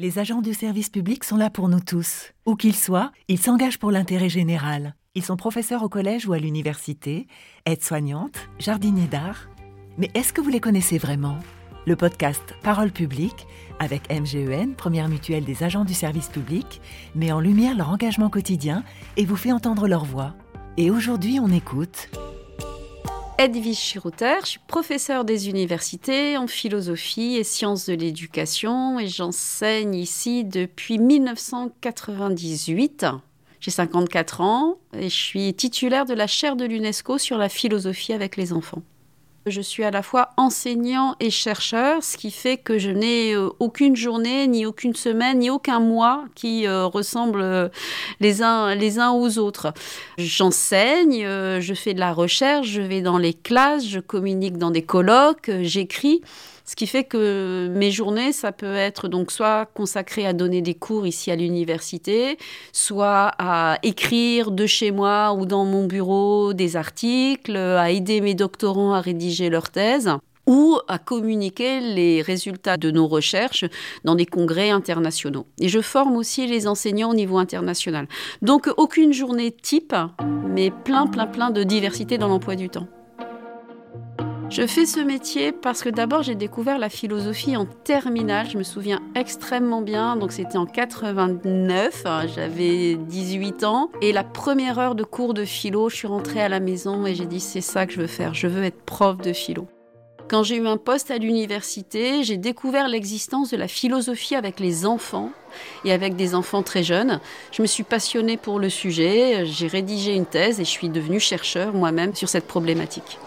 Les agents du service public sont là pour nous tous. Où qu'ils soient, ils s'engagent pour l'intérêt général. Ils sont professeurs au collège ou à l'université, aides-soignantes, jardiniers d'art. Mais est-ce que vous les connaissez vraiment? Le podcast Parole publique, avec MGEN, première mutuelle des agents du service public, met en lumière leur engagement quotidien et vous fait entendre leur voix. Et aujourd'hui, on écoute Edwige Chirouter, je suis professeure des universités en philosophie et sciences de l'éducation et j'enseigne ici depuis 1998. J'ai 54 ans et je suis titulaire de la chaire de l'UNESCO sur la philosophie avec les enfants. Je suis à la fois enseignant et chercheur, ce qui fait que je n'ai euh, aucune journée, ni aucune semaine, ni aucun mois qui euh, ressemblent euh, les uns, les uns aux autres. J'enseigne, je fais de la recherche, je vais dans les classes, je communique dans des colloques, j'écris. Ce qui fait que mes journées, ça peut être donc soit consacré à donner des cours ici à l'université, soit à écrire de chez moi ou dans mon bureau des articles, à aider mes doctorants à rédiger leurs thèses ou à communiquer les résultats de nos recherches dans des congrès internationaux. Et je forme aussi les enseignants au niveau international. Donc aucune journée type, mais plein, plein, plein de diversité dans l'emploi du temps. Je fais ce métier parce que d'abord j'ai découvert la philosophie en terminale, je me souviens extrêmement bien, donc c'était en 89, j'avais 18 ans, et la première heure de cours de philo, je suis rentrée à la maison et j'ai dit c'est ça que je veux faire, je veux être prof de philo. Quand j'ai eu un poste à l'université, j'ai découvert l'existence de la philosophie avec les enfants et avec des enfants très jeunes. Je me suis passionnée pour le sujet, j'ai rédigé une thèse et je suis devenue chercheur moi-même sur cette problématique.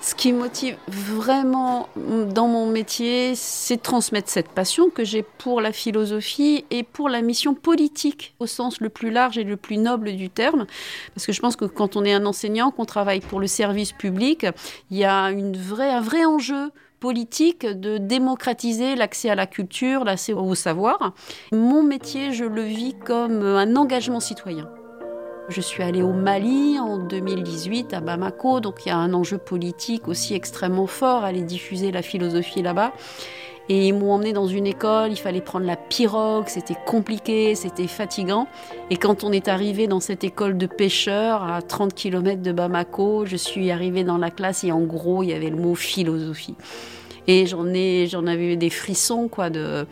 Ce qui motive vraiment dans mon métier, c'est de transmettre cette passion que j'ai pour la philosophie et pour la mission politique au sens le plus large et le plus noble du terme. Parce que je pense que quand on est un enseignant, qu'on travaille pour le service public, il y a une un vrai enjeu politique de démocratiser l'accès à la culture, l'accès au savoir. Mon métier, je le vis comme un engagement citoyen. Je suis allée au Mali en 2018, à Bamako, donc il y a un enjeu politique aussi extrêmement fort, aller diffuser la philosophie là-bas. Et ils m'ont emmené dans une école, il fallait prendre la pirogue, c'était compliqué, c'était fatigant. Et quand on est arrivé dans cette école de pêcheurs à 30 km de Bamako, je suis arrivée dans la classe et en gros, il y avait le mot philosophie. Et j'en ai, j'en avais des frissons, quoi, de,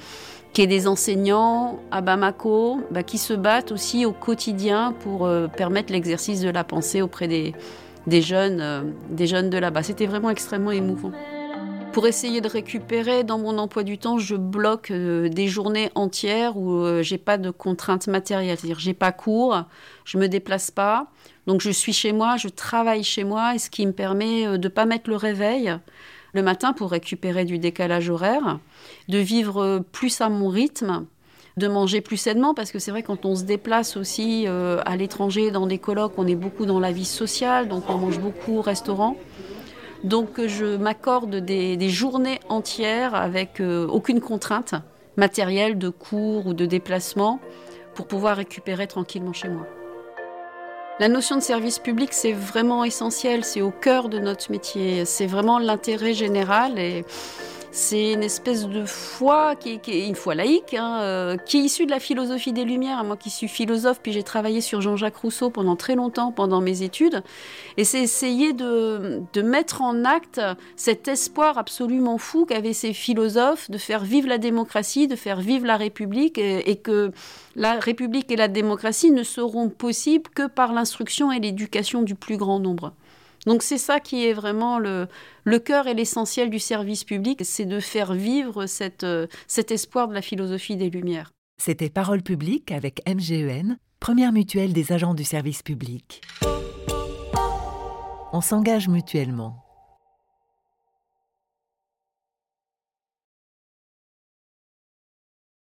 qui est des enseignants à Bamako bah, qui se battent aussi au quotidien pour euh, permettre l'exercice de la pensée auprès des, jeunes, euh, des jeunes de là-bas. C'était vraiment extrêmement émouvant. Pour essayer de récupérer dans mon emploi du temps, je bloque euh, des journées entières où j'ai pas de contraintes matérielles, c'est-à-dire j'ai pas cours, je me déplace pas, donc je suis chez moi, je travaille chez moi, et ce qui me permet de pas mettre le réveil le matin pour récupérer du décalage horaire, de vivre plus à mon rythme, de manger plus sainement, parce que c'est vrai quand on se déplace aussi euh, à l'étranger dans des colloques, on est beaucoup dans la vie sociale, donc on mange beaucoup au restaurant. Donc je m'accorde des, journées entières avec euh, aucune contrainte matérielle de cours ou de déplacement pour pouvoir récupérer tranquillement chez moi. La notion de service public, c'est vraiment essentiel, c'est au cœur de notre métier, c'est vraiment l'intérêt général et c'est une espèce de foi qui, est une foi laïque, hein, euh, qui est issue de la philosophie des Lumières. Moi qui suis philosophe, puis j'ai travaillé sur Jean-Jacques Rousseau pendant très longtemps, pendant mes études. Et c'est essayer de, mettre en acte cet espoir absolument fou qu'avaient ces philosophes de faire vivre la démocratie, de faire vivre la République, et que la République et la démocratie ne seront possibles que par l'instruction et l'éducation du plus grand nombre. Donc c'est ça qui est vraiment le, cœur et l'essentiel du service public, c'est de faire vivre euh, cet espoir de la philosophie des Lumières. C'était Parole publique avec MGEN, première mutuelle des agents du service public. On s'engage mutuellement.